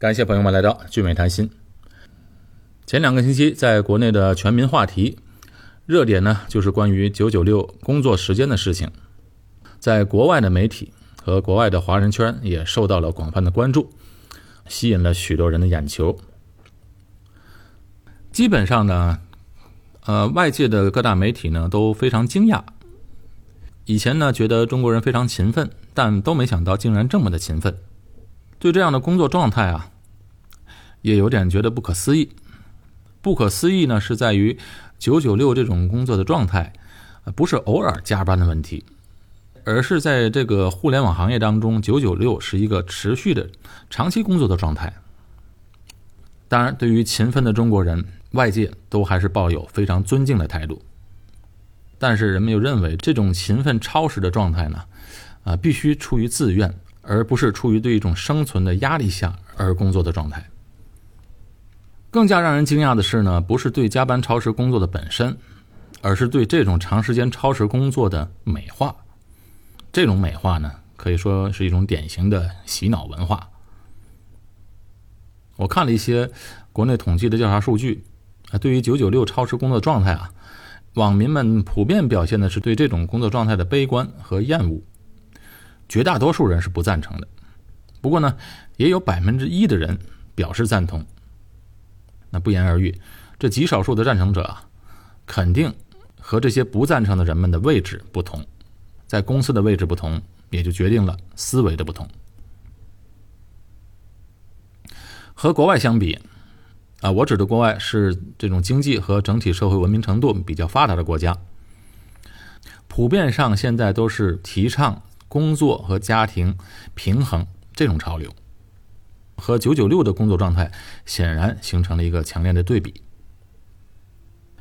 感谢朋友们来到聚美谈心。前两个星期，在国内的全民话题热点呢，就是关于九九六工作时间的事情。在国外的媒体和国外的华人圈也受到了广泛的关注，吸引了许多人的眼球。基本上呢，呃，外界的各大媒体呢都非常惊讶。以前呢，觉得中国人非常勤奋，但都没想到竟然这么的勤奋。对这样的工作状态啊，也有点觉得不可思议。不可思议呢，是在于九九六这种工作的状态，不是偶尔加班的问题，而是在这个互联网行业当中，九九六是一个持续的、长期工作的状态。当然，对于勤奋的中国人，外界都还是抱有非常尊敬的态度。但是，人们又认为这种勤奋超时的状态呢，啊，必须出于自愿，而不是出于对一种生存的压力下而工作的状态。更加让人惊讶的是呢，不是对加班超时工作的本身，而是对这种长时间超时工作的美化。这种美化呢，可以说是一种典型的洗脑文化。我看了一些国内统计的调查数据，啊，对于九九六超时工作状态啊，网民们普遍表现的是对这种工作状态的悲观和厌恶，绝大多数人是不赞成的。不过呢，也有百分之一的人表示赞同。那不言而喻，这极少数的赞成者啊，肯定和这些不赞成的人们的位置不同，在公司的位置不同，也就决定了思维的不同。和国外相比，啊，我指的国外是这种经济和整体社会文明程度比较发达的国家，普遍上现在都是提倡工作和家庭平衡这种潮流。和九九六的工作状态显然形成了一个强烈的对比。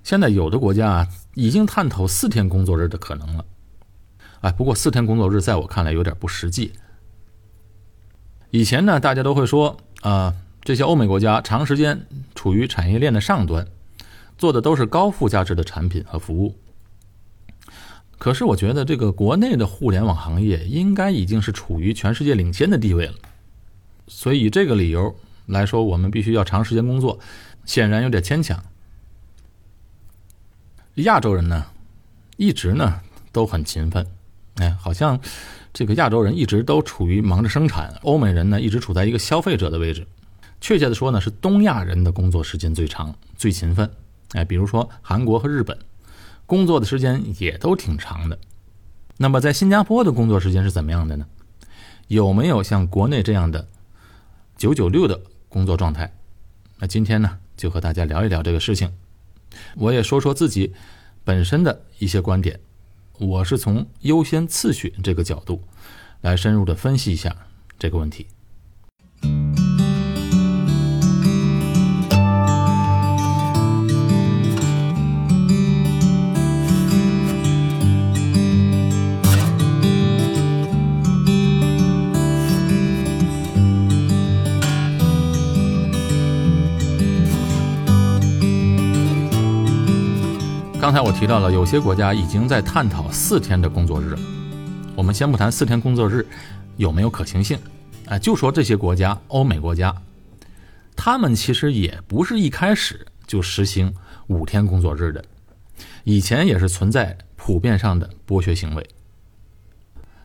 现在有的国家啊，已经探讨四天工作日的可能了。哎，不过四天工作日在我看来有点不实际。以前呢，大家都会说啊，这些欧美国家长时间处于产业链的上端，做的都是高附加值的产品和服务。可是我觉得，这个国内的互联网行业应该已经是处于全世界领先的地位了。所以，这个理由来说，我们必须要长时间工作，显然有点牵强。亚洲人呢，一直呢都很勤奋，哎，好像这个亚洲人一直都处于忙着生产，欧美人呢一直处在一个消费者的位置。确切的说呢，是东亚人的工作时间最长、最勤奋。哎，比如说韩国和日本，工作的时间也都挺长的。那么，在新加坡的工作时间是怎么样的呢？有没有像国内这样的？九九六的工作状态，那今天呢，就和大家聊一聊这个事情。我也说说自己本身的一些观点。我是从优先次序这个角度来深入的分析一下这个问题。刚才我提到了，有些国家已经在探讨四天的工作日了。我们先不谈四天工作日有没有可行性，哎，就说这些国家，欧美国家，他们其实也不是一开始就实行五天工作日的，以前也是存在普遍上的剥削行为。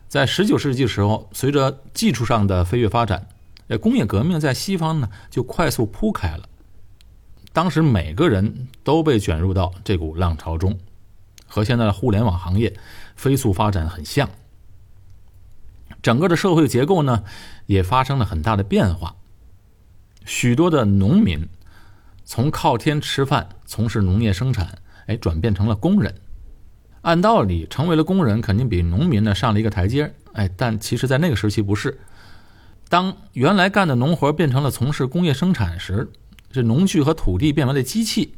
在十九世纪时候，随着技术上的飞跃发展，呃，工业革命在西方呢就快速铺开了。当时每个人都被卷入到这股浪潮中，和现在的互联网行业飞速发展很像。整个的社会结构呢，也发生了很大的变化。许多的农民从靠天吃饭、从事农业生产，哎，转变成了工人。按道理，成为了工人，肯定比农民呢上了一个台阶哎，但其实，在那个时期不是。当原来干的农活变成了从事工业生产时，这农具和土地变为了机器，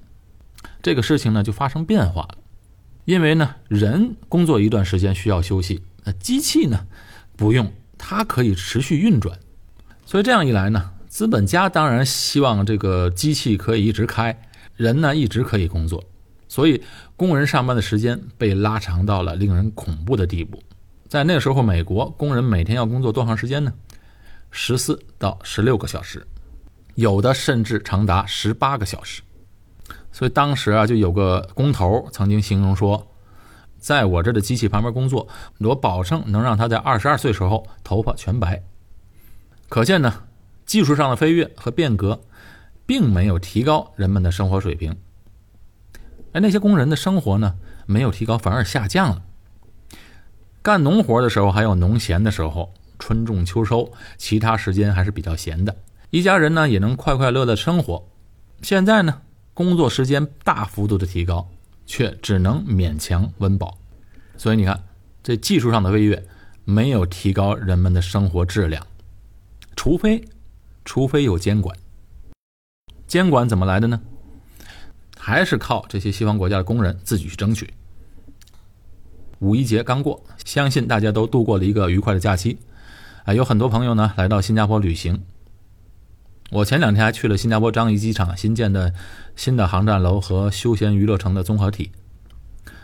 这个事情呢就发生变化了。因为呢，人工作一段时间需要休息，那机器呢不用，它可以持续运转。所以这样一来呢，资本家当然希望这个机器可以一直开，人呢一直可以工作。所以工人上班的时间被拉长到了令人恐怖的地步。在那时候，美国工人每天要工作多长时间呢？十四到十六个小时。有的甚至长达十八个小时。所以当时啊，就有个工头曾经形容说，在我这的机器旁边工作，我保证能让他在二十二岁时候头发全白。可见呢，技术上的飞跃和变革，并没有提高人们的生活水平。而，那些工人的生活呢，没有提高，反而下降了。干农活的时候还有农闲的时候，春种秋收，其他时间还是比较闲的，一家人呢也能快快乐乐生活。现在呢？工作时间大幅度的提高，却只能勉强温饱，所以你看，这技术上的飞跃没有提高人们的生活质量，除非，除非有监管。监管怎么来的呢？还是靠这些西方国家的工人自己去争取。五一节刚过，相信大家都度过了一个愉快的假期，啊，有很多朋友呢来到新加坡旅行。我前两天还去了新加坡樟宜机场新建的新的航站楼和休闲娱乐城的综合体，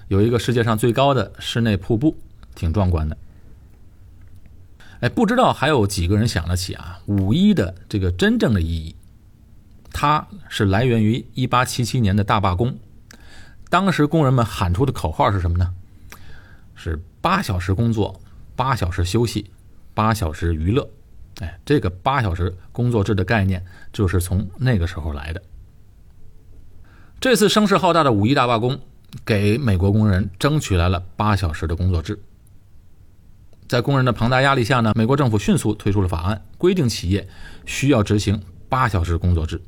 有一个世界上最高的室内瀑布，挺壮观的。哎，不知道还有几个人想得起啊？五一的这个真正的意义，它是来源于一八七七年的大罢工，当时工人们喊出的口号是什么呢？是八小时工作，八小时休息，八小时娱乐。哎，这个八小时工作制的概念就是从那个时候来的。这次声势浩大的五一大罢工，给美国工人争取来了八小时的工作制。在工人的庞大压力下呢，美国政府迅速推出了法案，规定企业需要执行八小时工作制。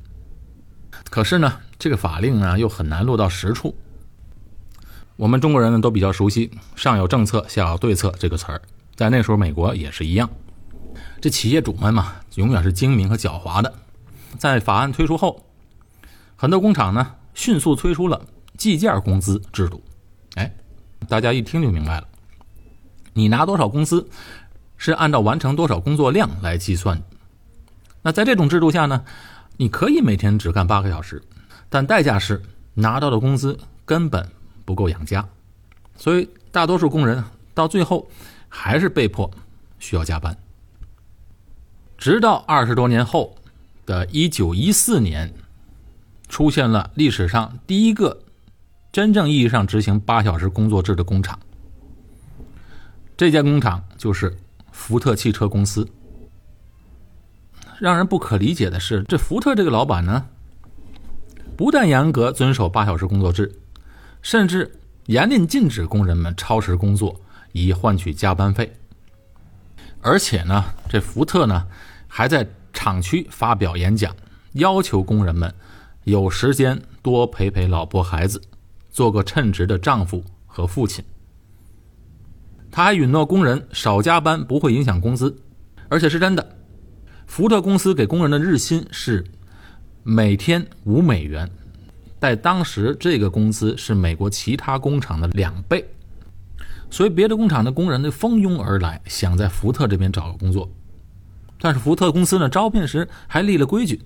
可是呢，这个法令呢又很难落到实处。我们中国人呢都比较熟悉“上有政策，下有对策”这个词儿，在那时候美国也是一样。这企业主们嘛，永远是精明和狡猾的。在法案推出后，很多工厂呢迅速推出了计件工资制度。哎，大家一听就明白了，你拿多少工资，是按照完成多少工作量来计算。那在这种制度下呢，你可以每天只干八个小时，但代价是拿到的工资根本不够养家，所以大多数工人到最后还是被迫需要加班。直到二十多年后的一九一四年，出现了历史上第一个真正意义上执行八小时工作制的工厂。这家工厂就是福特汽车公司。让人不可理解的是，这福特这个老板呢，不但严格遵守八小时工作制，甚至严令禁止工人们超时工作以换取加班费。而且呢，这福特呢。还在厂区发表演讲，要求工人们有时间多陪陪老婆孩子，做个称职的丈夫和父亲。他还允诺工人少加班不会影响工资，而且是真的。福特公司给工人的日薪是每天五美元，在当时这个工资是美国其他工厂的两倍，所以别的工厂的工人都蜂拥而来，想在福特这边找个工作。但是福特公司呢，招聘时还立了规矩：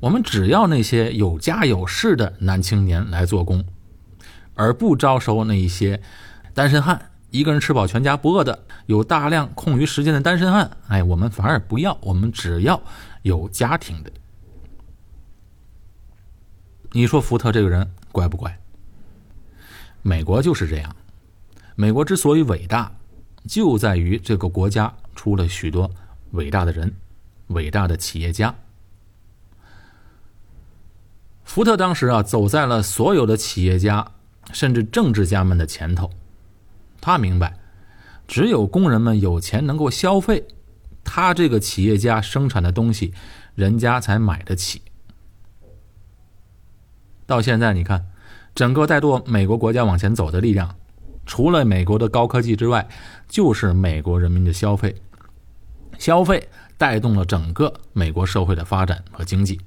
我们只要那些有家有室的男青年来做工，而不招收那一些单身汉，一个人吃饱全家不饿的，有大量空余时间的单身汉。哎，我们反而不要，我们只要有家庭的。你说福特这个人乖不乖？美国就是这样。美国之所以伟大，就在于这个国家出了许多。伟大的人，伟大的企业家。福特当时啊，走在了所有的企业家甚至政治家们的前头。他明白，只有工人们有钱能够消费，他这个企业家生产的东西，人家才买得起。到现在，你看，整个带动美国国家往前走的力量，除了美国的高科技之外，就是美国人民的消费。消费带动了整个美国社会的发展和经济，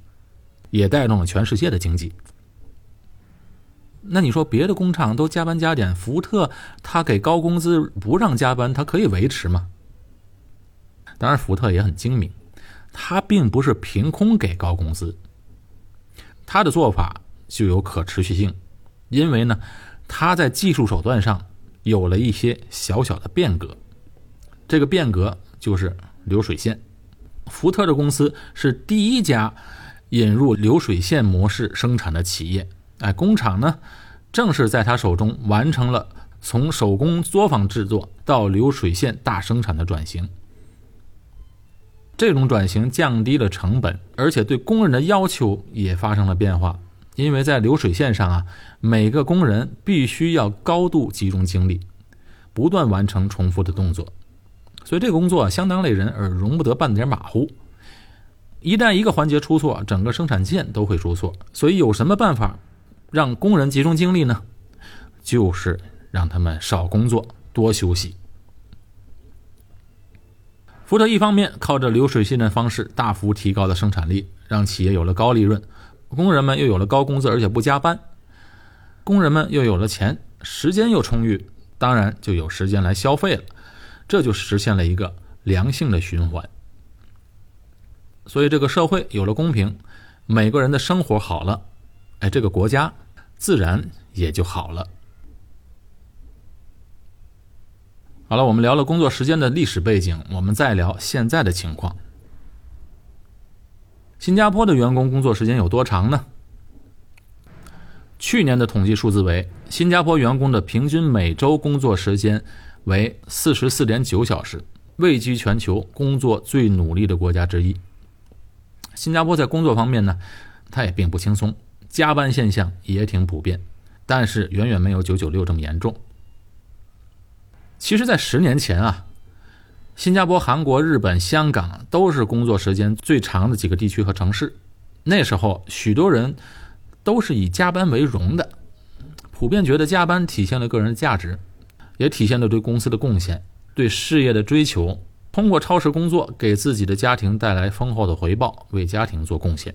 也带动了全世界的经济。那你说别的工厂都加班加点，福特他给高工资不让加班，他可以维持吗？当然，福特也很精明，他并不是凭空给高工资，他的做法就有可持续性，因为呢，他在技术手段上有了一些小小的变革，这个变革就是。流水线，福特的公司是第一家引入流水线模式生产的企业。哎，工厂呢，正是在他手中完成了从手工作坊制作到流水线大生产的转型。这种转型降低了成本，而且对工人的要求也发生了变化。因为在流水线上啊，每个工人必须要高度集中精力，不断完成重复的动作，所以这个工作相当累人，而容不得半点马虎。一旦一个环节出错，整个生产线都会出错。所以有什么办法？让工人集中精力呢，就是让他们少工作多休息。福特一方面靠着流水线的方式大幅提高了生产力，让企业有了高利润，工人们又有了高工资，而且不加班，工人们又有了钱，时间又充裕，当然就有时间来消费了，这就实现了一个良性的循环。所以这个社会有了公平，每个人的生活好了。哎，这个国家自然也就好了。好了，我们聊了工作时间的历史背景，我们再聊现在的情况。新加坡的员工工作时间有多长呢？去年的统计数字为：新加坡员工的平均每周工作时间为四十四点九小时，位居全球工作最努力的国家之一。新加坡在工作方面呢，它也并不轻松。加班现象也挺普遍，但是远远没有九九六这么严重。其实，在十年前啊，新加坡、韩国、日本、香港都是工作时间最长的几个地区和城市。那时候，许多人都是以加班为荣的，普遍觉得加班体现了个人的价值，也体现了对公司的贡献、对事业的追求。通过超时工作，给自己的家庭带来丰厚的回报，为家庭做贡献。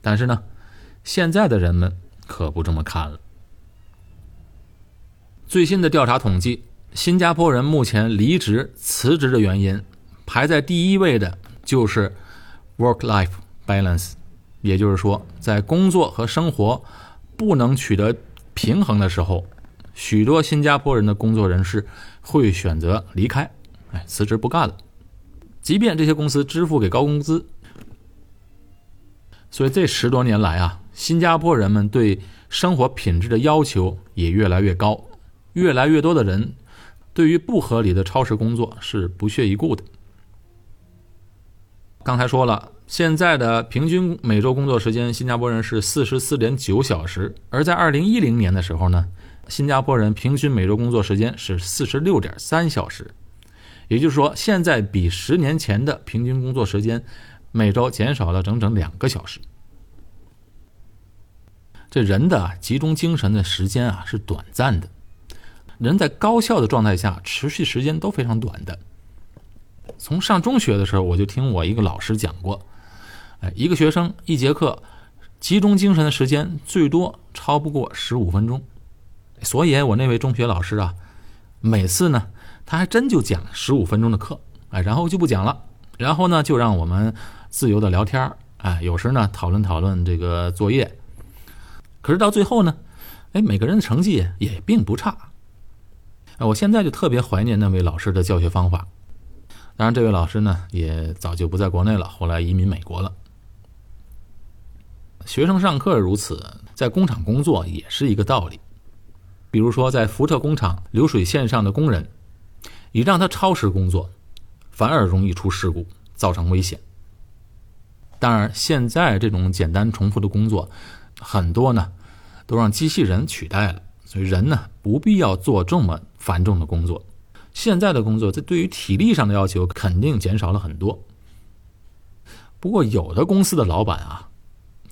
但是呢？现在的人们可不这么看了。最新的调查统计，新加坡人目前离职、辞职的原因排在第一位的就是 work-life balance，也就是说，在工作和生活不能取得平衡的时候，许多新加坡人的工作人士会选择离开，哎，辞职不干了，即便这些公司支付给高工资。所以这十多年来啊。新加坡人们对生活品质的要求也越来越高，越来越多的人对于不合理的超时工作是不屑一顾的。刚才说了，现在的平均每周工作时间，新加坡人是四十四点九小时，而在二零一零年的时候呢，新加坡人平均每周工作时间是四十六点三小时，也就是说，现在比十年前的平均工作时间每周减少了整整两个小时。这人的集中精神的时间啊是短暂的，人在高效的状态下持续时间都非常短的。从上中学的时候，我就听我一个老师讲过，哎，一个学生一节课集中精神的时间最多超不过十五分钟，所以我那位中学老师啊，每次呢他还真就讲十五分钟的课，哎，然后就不讲了，然后呢就让我们自由的聊天哎，有时呢讨论讨论这个作业。可是到最后呢，哎，每个人的成绩也并不差。我现在就特别怀念那位老师的教学方法。当然，这位老师呢也早就不在国内了，后来移民美国了。学生上课如此，在工厂工作也是一个道理。比如说，在福特工厂流水线上的工人，你让他超时工作，反而容易出事故，造成危险。当然，现在这种简单重复的工作。很多呢，都让机器人取代了，所以人呢不必要做这么繁重的工作。现在的工作，这对于体力上的要求肯定减少了很多。不过，有的公司的老板啊，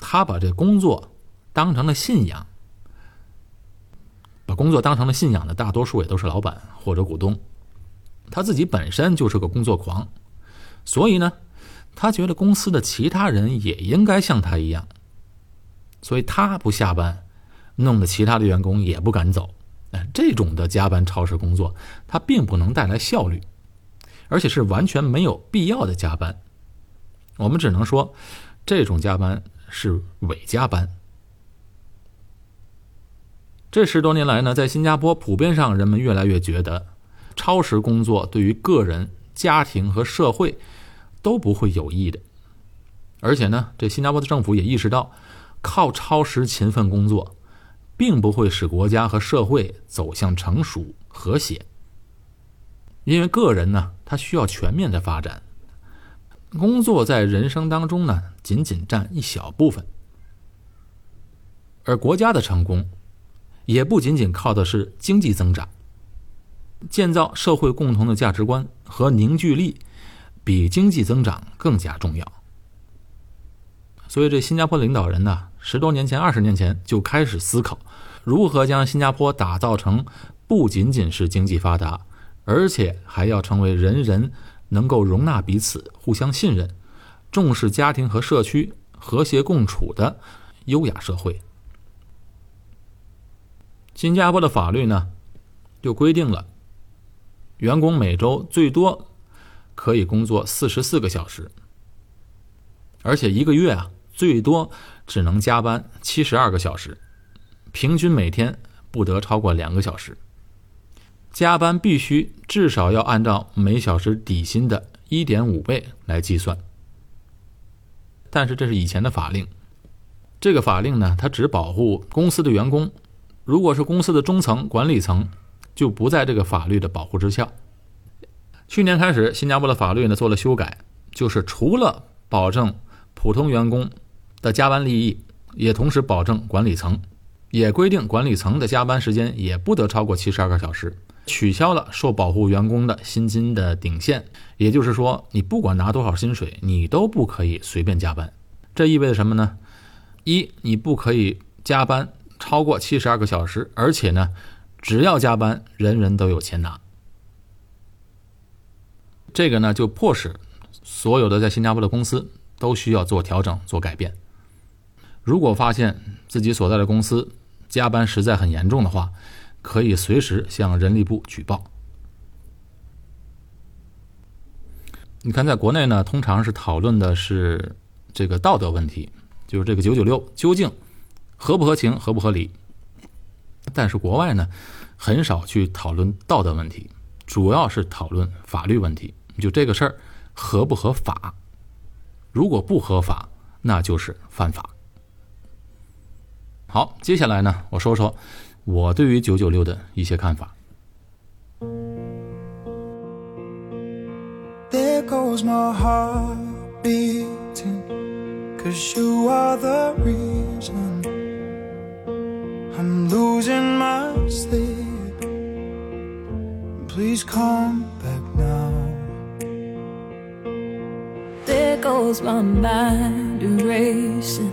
他把这工作当成了信仰，把工作当成了信仰的大多数也都是老板或者股东，他自己本身就是个工作狂，所以呢，他觉得公司的其他人也应该像他一样。所以他不下班，弄得其他的员工也不敢走。哎，这种的加班超时工作，它并不能带来效率，而且是完全没有必要的加班。我们只能说，这种加班是伪加班。这十多年来呢，在新加坡普遍上，人们越来越觉得，超时工作对于个人、家庭和社会都不会有益的。而且呢，这新加坡的政府也意识到，靠超时勤奋工作，并不会使国家和社会走向成熟和谐。因为个人呢，他需要全面的发展，工作在人生当中呢，仅仅占一小部分。而国家的成功，也不仅仅靠的是经济增长。建造社会共同的价值观和凝聚力，比经济增长更加重要。所以，这新加坡领导人呢，十多年前、二十年前就开始思考，如何将新加坡打造成不仅仅是经济发达，而且还要成为人人能够容纳彼此、互相信任、重视家庭和社区和谐共处的优雅社会。新加坡的法律呢，就规定了。员工每周最多可以工作四十四个小时，而且一个月啊最多只能加班七十二个小时，平均每天不得超过两个小时。加班必须至少要按照每小时底薪的一点五倍来计算。但是这是以前的法令，这个法令呢，它只保护公司的员工，如果是公司的中层管理层。就不在这个法律的保护之下。去年开始，新加坡的法律呢做了修改，就是除了保证普通员工的加班利益，也同时保证管理层，也规定管理层的加班时间也不得超过七十二个小时，取消了受保护员工的薪金的顶线。也就是说，你不管拿多少薪水，你都不可以随便加班。这意味着什么呢？一，你不可以加班超过七十二个小时，而且呢。只要加班，人人都有钱拿。这个呢，就迫使所有的在新加坡的公司都需要做调整、做改变。如果发现自己所在的公司加班实在很严重的话，可以随时向人力部举报。你看，在国内呢，通常是讨论的是这个道德问题，就是这个九九六究竟合不合情、合不合理。但是国外呢，很少去讨论道德问题，主要是讨论法律问题。就这个事儿合不合法？如果不合法，那就是犯法。好，接下来呢，我说说我对于九九六的一些看法。There goes my heart beating, cause you are the reason I'm losing my sleep. Please come back now. There goes my mind erasing,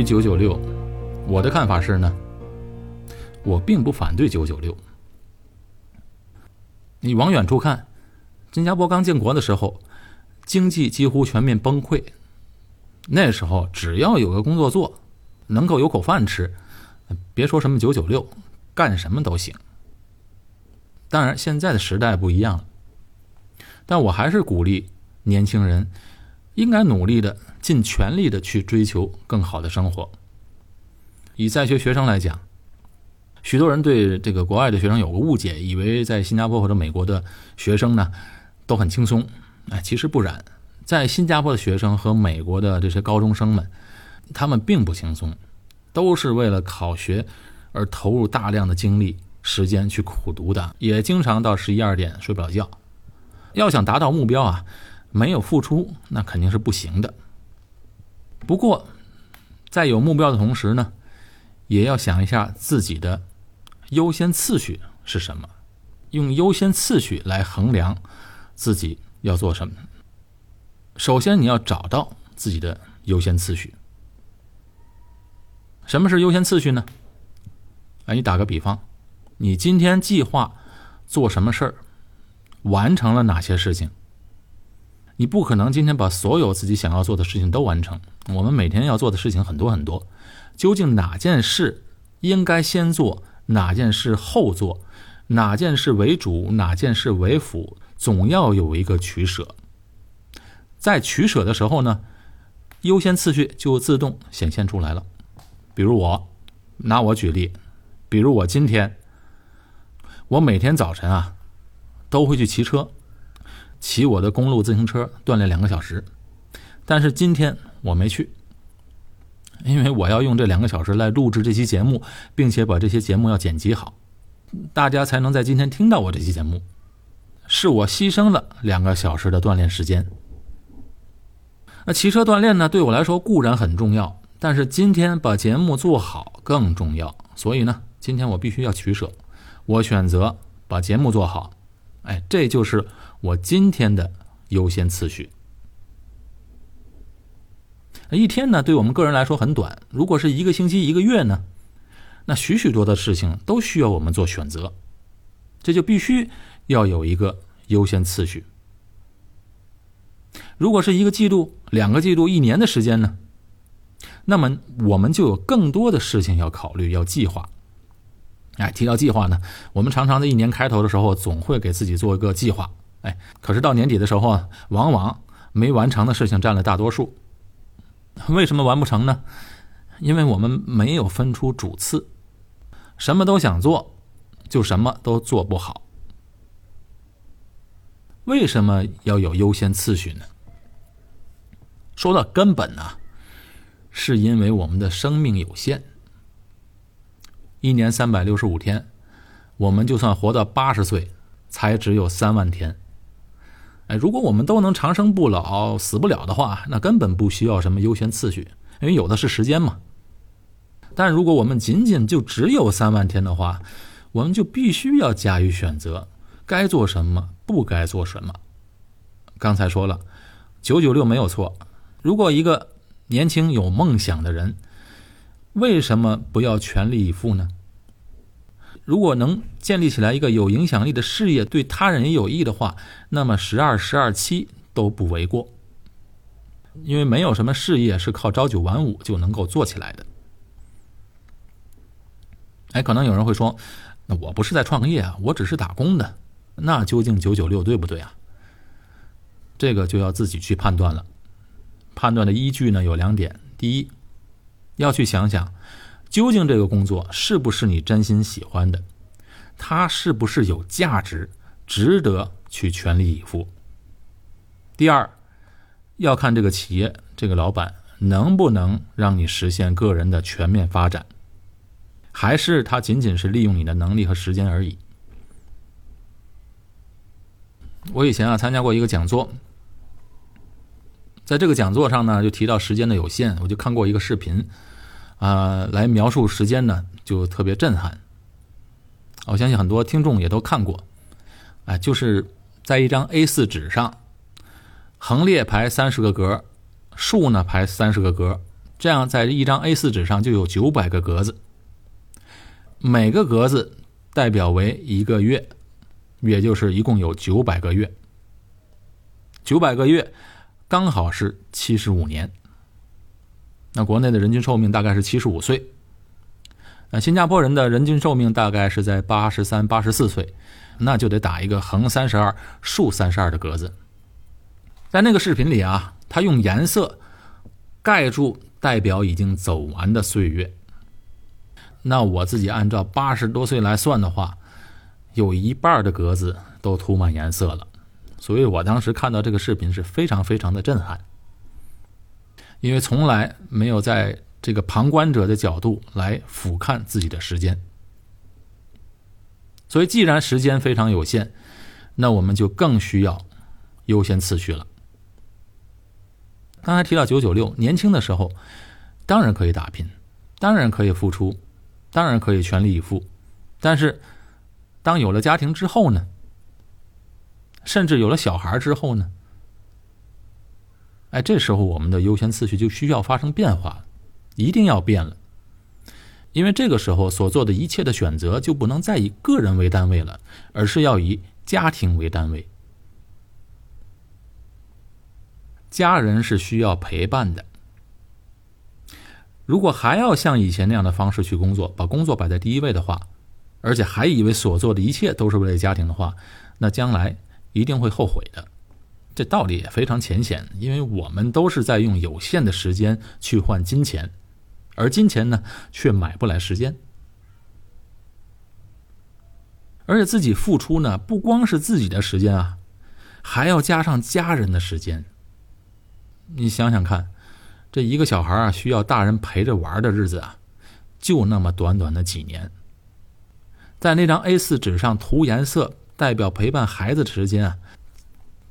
于九九六，我的看法是呢，我并不反对九九六。你往远处看，新加坡刚建国的时候，经济几乎全面崩溃。那时候只要有个工作做，能够有口饭吃，别说什么九九六。干什么都行。当然，现在的时代不一样了，但我还是鼓励年轻人应该努力的、尽全力的去追求更好的生活。以在学学生来讲，许多人对这个国外的学生有个误解，以为在新加坡或者美国的学生呢都很轻松。哎，其实不然，在新加坡的学生和美国的这些高中生们，他们并不轻松，都是为了考学。而投入大量的精力、时间去苦读的，也经常到十一二点睡不了觉。要想达到目标啊，没有付出那肯定是不行的。不过，在有目标的同时呢，也要想一下自己的优先次序是什么，用优先次序来衡量自己要做什么。首先，你要找到自己的优先次序。什么是优先次序呢？哎，你打个比方，你今天计划做什么事儿，完成了哪些事情？你不可能今天把所有自己想要做的事情都完成。我们每天要做的事情很多很多，究竟哪件事应该先做，哪件事后做，哪件事为主，哪件事为辅，总要有一个取舍。在取舍的时候呢，优先次序就自动显现出来了。比如我拿我举例，比如我今天，我每天早晨啊都会去骑车，骑我的公路自行车锻炼两个小时，但是今天我没去，因为我要用这两个小时来录制这期节目，并且把这些节目要剪辑好，大家才能在今天听到我这期节目，是我牺牲了两个小时的锻炼时间。那骑车锻炼呢，对我来说固然很重要，但是今天把节目做好更重要。所以呢，今天我必须要取舍，我选择把节目做好。哎，这就是我今天的优先次序。一天呢，对我们个人来说很短。如果是一个星期、一个月呢，那许许多的事情都需要我们做选择，这就必须要有一个优先次序。如果是一个季度、两个季度、一年的时间呢？那么我们就有更多的事情要考虑、要计划。哎，提到计划呢，我们常常在一年开头的时候总会给自己做一个计划。哎，可是到年底的时候啊，往往没完成的事情占了大多数。为什么完不成呢？因为我们没有分出主次，什么都想做，就什么都做不好。为什么要有优先次序呢？说到根本呢，是因为我们的生命有限，一年三百六十五天，我们就算活到八十岁，才只有三万天。哎，如果我们都能长生不老、死不了的话，那根本不需要什么优先次序，因为有的是时间嘛。但如果我们仅仅就只有三万天的话，我们就必须要加以选择，该做什么，不该做什么。刚才说了，九九六没有错。如果一个年轻有梦想的人，为什么不要全力以赴呢？如果能建立起来一个有影响力的事业，对他人也有益的话，那么十二、十二七都不为过。因为没有什么事业是靠朝九晚五就能够做起来的。哎，可能有人会说，那我不是在创业啊，我只是打工的，那究竟九九六对不对啊？这个就要自己去判断了。判断的依据呢有两点：第一，要去想想，究竟这个工作是不是你真心喜欢的，它是不是有价值，值得去全力以赴；第二，要看这个企业这个老板能不能让你实现个人的全面发展，还是他仅仅是利用你的能力和时间而已。我以前啊参加过一个讲座。在这个讲座上呢，就提到时间的有限，我就看过一个视频，啊，来描述时间呢，就特别震撼。我相信很多听众也都看过，啊，就是在一张 A4 纸上，横列排三十个格，竖呢排三十个格，这样在一张 A4 纸上就有九百个格子，每个格子代表为一个月，也就是一共有九百个月，九百个月。刚好是七十五年。那国内的人均寿命大概是七十五岁。那新加坡人的人均寿命大概是在八十三、八十四岁，那就得打一个横三十二、竖三十二的格子。在那个视频里啊，他用颜色盖住代表已经走完的岁月。那我自己按照八十多岁来算的话，有一半的格子都涂满颜色了。所以我当时看到这个视频是非常非常的震撼，因为从来没有在这个旁观者的角度来俯瞰自己的时间。所以，既然时间非常有限，那我们就更需要优先次序了。刚才提到九九六，年轻的时候当然可以打拼，当然可以付出，当然可以全力以赴，但是当有了家庭之后呢？甚至有了小孩之后呢，哎，这时候我们的优先次序就需要发生变化，一定要变了。因为这个时候所做的一切的选择就不能再以个人为单位了，而是要以家庭为单位。家人是需要陪伴的。如果还要像以前那样的方式去工作，把工作摆在第一位的话，而且还以为所做的一切都是为了家庭的话，那将来一定会后悔的。这道理也非常浅显，因为我们都是在用有限的时间去换金钱。而金钱呢，却买不来时间，而且自己付出呢，不光是自己的时间啊，还要加上家人的时间。你想想看，这一个小孩啊，需要大人陪着玩的日子啊，就那么短短的几年，在那张 A 四纸上涂颜色，代表陪伴孩子的时间啊，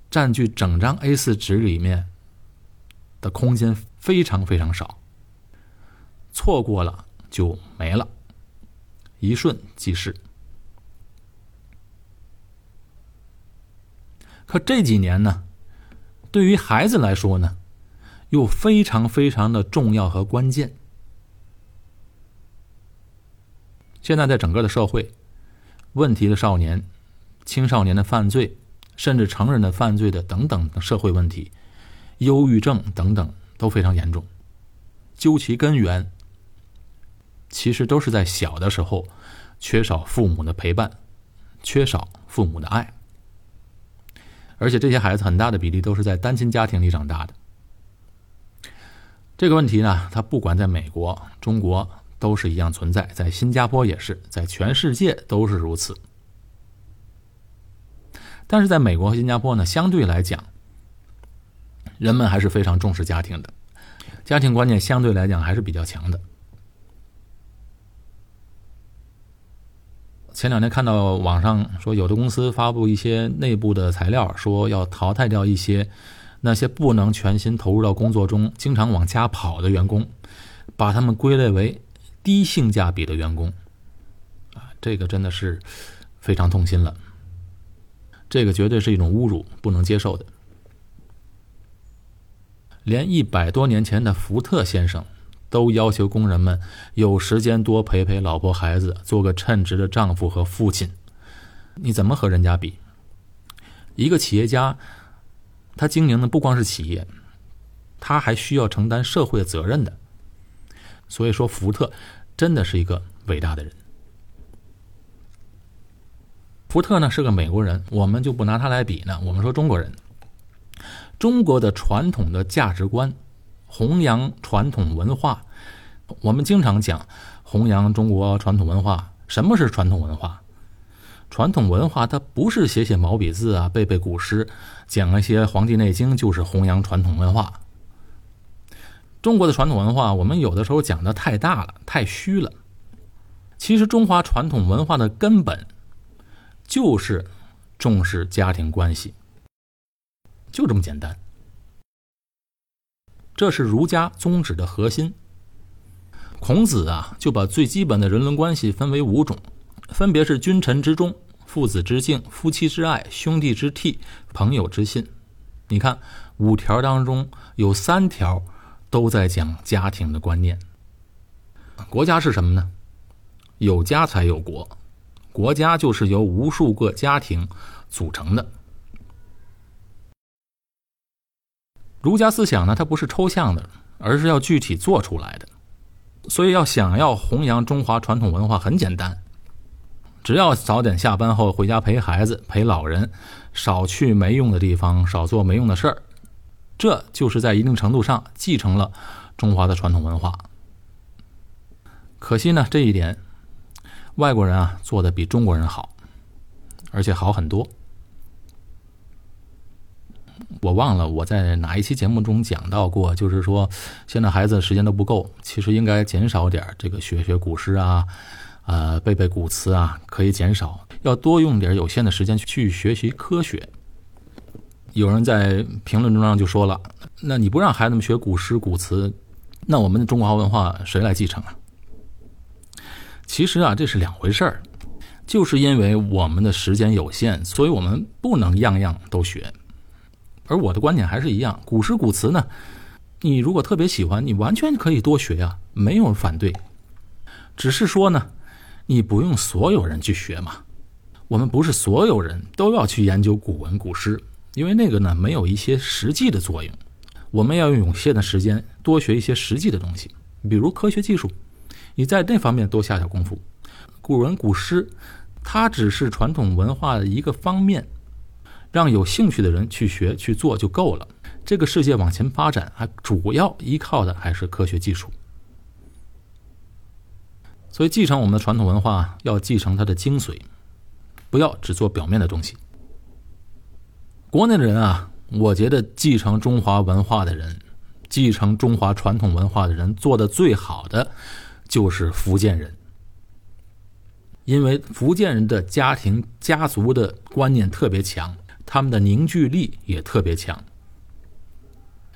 占据整张 A 四纸里面的空间非常非常少。错过了就没了，一瞬即逝。可这几年呢，对于孩子来说呢，又非常非常的重要和关键。现在在整个的社会，问题的少年、青少年的犯罪，甚至成人的犯罪的等等社会问题，忧郁症等等都非常严重。究其根源。其实都是在小的时候缺少父母的陪伴，缺少父母的爱，而且这些孩子很大的比例都是在单亲家庭里长大的。这个问题呢，它不管在美国、中国都是一样存在，在新加坡也是，在全世界都是如此。但是在美国和新加坡呢，相对来讲，人们还是非常重视家庭的，家庭观念相对来讲还是比较强的。前两天看到网上说，有的公司发布一些内部的材料，说要淘汰掉一些那些不能全心投入到工作中、经常往家跑的员工，把他们归类为低性价比的员工。啊，这个真的是非常痛心了。这个绝对是一种侮辱，不能接受的。连一百多年前的福特先生。都要求工人们有时间多陪陪老婆孩子，做个称职的丈夫和父亲。你怎么和人家比？一个企业家，他经营的不光是企业，他还需要承担社会责任的。所以说，福特真的是一个伟大的人。福特呢是个美国人，我们就不拿他来比呢。我们说中国人，中国的传统的价值观。弘扬传统文化，我们经常讲弘扬中国传统文化。什么是传统文化？传统文化它不是写写毛笔字啊，背背古诗，讲一些《黄帝内经》就是弘扬传统文化。中国的传统文化，我们有的时候讲的太大了，太虚了。其实中华传统文化的根本就是重视家庭关系，就这么简单。这是儒家宗旨的核心。孔子啊，就把最基本的人伦关系分为五种，分别是君臣之忠、父子之敬、夫妻之爱、兄弟之悌、朋友之信。你看，五条当中有三条都在讲家庭的观念。国家是什么呢？有家才有国，国家就是由无数个家庭组成的。儒家思想呢，它不是抽象的，而是要具体做出来的。所以要想要弘扬中华传统文化，很简单，只要早点下班后回家陪孩子、陪老人，少去没用的地方，少做没用的事儿，这就是在一定程度上继承了中华的传统文化。可惜呢，这一点外国人啊做的比中国人好，而且好很多。我忘了我在哪一期节目中讲到过，就是说现在孩子时间都不够，其实应该减少点这个学学古诗啊，呃背背古词啊，可以减少，要多用点有限的时间去学习科学。有人在评论中就说了：“那你不让孩子们学古诗古词，那我们的中华文化谁来继承啊？”其实啊，这是两回事儿，就是因为我们的时间有限，所以我们不能样样都学。而我的观点还是一样，古诗古词呢，你如果特别喜欢，你完全可以多学呀，没有反对。只是说呢，你不用所有人去学嘛。我们不是所有人都要去研究古文古诗，因为那个呢没有一些实际的作用。我们要用有限的时间多学一些实际的东西，比如科学技术，你在那方面多下下功夫。古文古诗，它只是传统文化的一个方面，让有兴趣的人去学去做就够了。这个世界往前发展，还主要依靠的还是科学技术。所以，继承我们的传统文化，要继承它的精髓，不要只做表面的东西。国内的人啊，我觉得继承中华文化的人，继承中华传统文化的人，做的最好的就是福建人，因为福建人的家庭家族的观念特别强，他们的凝聚力也特别强。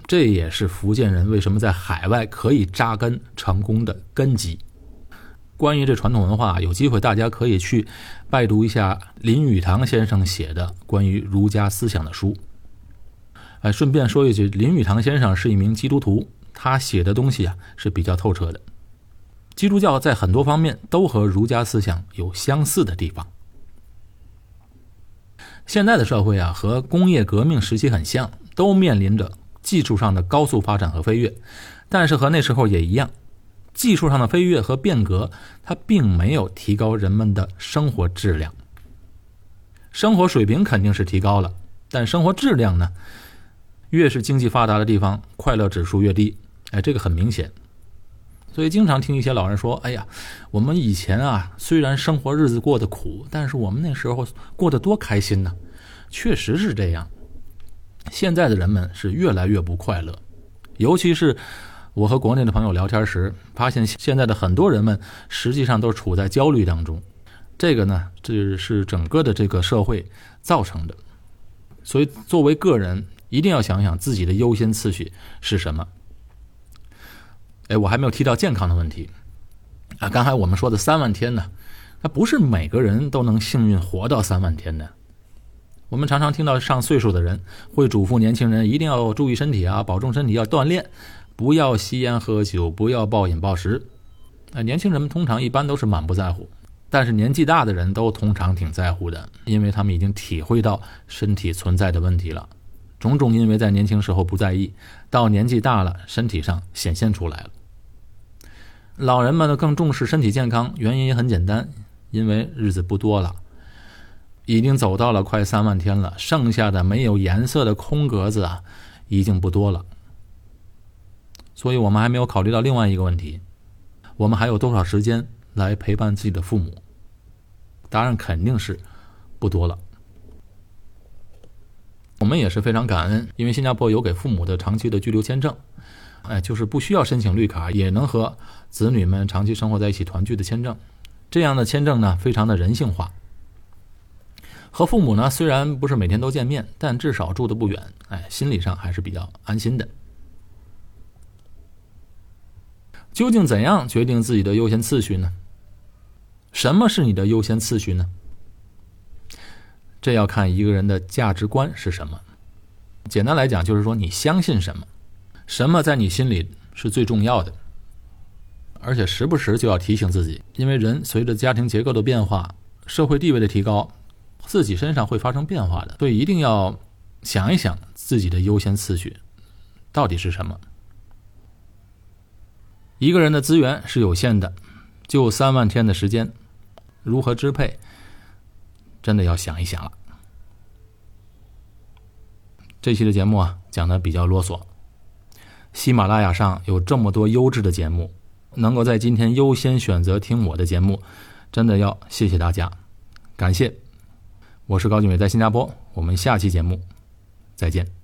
这也是福建人为什么在海外可以扎根成功的根基。关于这传统文化，有机会大家可以去拜读一下林语堂先生写的关于儒家思想的书。哎，顺便说一句，林语堂先生是一名基督徒，他写的东西啊是比较透彻的。基督教在很多方面都和儒家思想有相似的地方。现在的社会啊，和工业革命时期很像，都面临着技术上的高速发展和飞跃，但是和那时候也一样。技术上的飞跃和变革，它并没有提高人们的生活质量。生活水平肯定是提高了，但生活质量呢？越是经济发达的地方，快乐指数越低。哎，这个很明显。所以经常听一些老人说：“哎呀，我们以前啊，虽然生活日子过得苦，但是我们那时候过得多开心呢。”确实是这样。现在的人们是越来越不快乐，尤其是。我和国内的朋友聊天时，发现现在的很多人们实际上都处在焦虑当中。这个呢，这是整个的这个社会造成的。所以，作为个人，一定要想想自己的优先次序是什么。哎，我还没有提到健康的问题啊。刚才我们说的三万天呢，那不是每个人都能幸运活到三万天的。我们常常听到上岁数的人会嘱咐年轻人一定要注意身体啊，保重身体，要锻炼。不要吸烟喝酒，不要暴饮暴食。啊，年轻人们通常一般都是满不在乎，但是年纪大的人都通常挺在乎的，因为他们已经体会到身体存在的问题了。种种因为在年轻时候不在意，到年纪大了，身体上显现出来了。老人们呢更重视身体健康，原因也很简单，因为日子不多了，已经走到了快三万天了，剩下的没有颜色的空格子啊，已经不多了。所以我们还没有考虑到另外一个问题：我们还有多少时间来陪伴自己的父母？答案肯定是不多了。我们也是非常感恩，因为新加坡有给父母的长期的居留签证，哎，就是不需要申请绿卡，也能和子女们长期生活在一起团聚的签证。这样的签证呢，非常的人性化。和父母呢，虽然不是每天都见面，但至少住的不远，哎，心理上还是比较安心的。究竟怎样决定自己的优先次序呢？什么是你的优先次序呢？这要看一个人的价值观是什么。简单来讲，就是说你相信什么，什么在你心里是最重要的。而且时不时就要提醒自己，因为人随着家庭结构的变化、社会地位的提高，自己身上会发生变化的，所以一定要想一想自己的优先次序到底是什么。一个人的资源是有限的，就三万天的时间，如何支配，真的要想一想了。这期的节目啊，讲的比较啰嗦。喜马拉雅上有这么多优质的节目，能够在今天优先选择听我的节目，真的要谢谢大家，感谢。我是高俊伟，在新加坡，我们下期节目再见。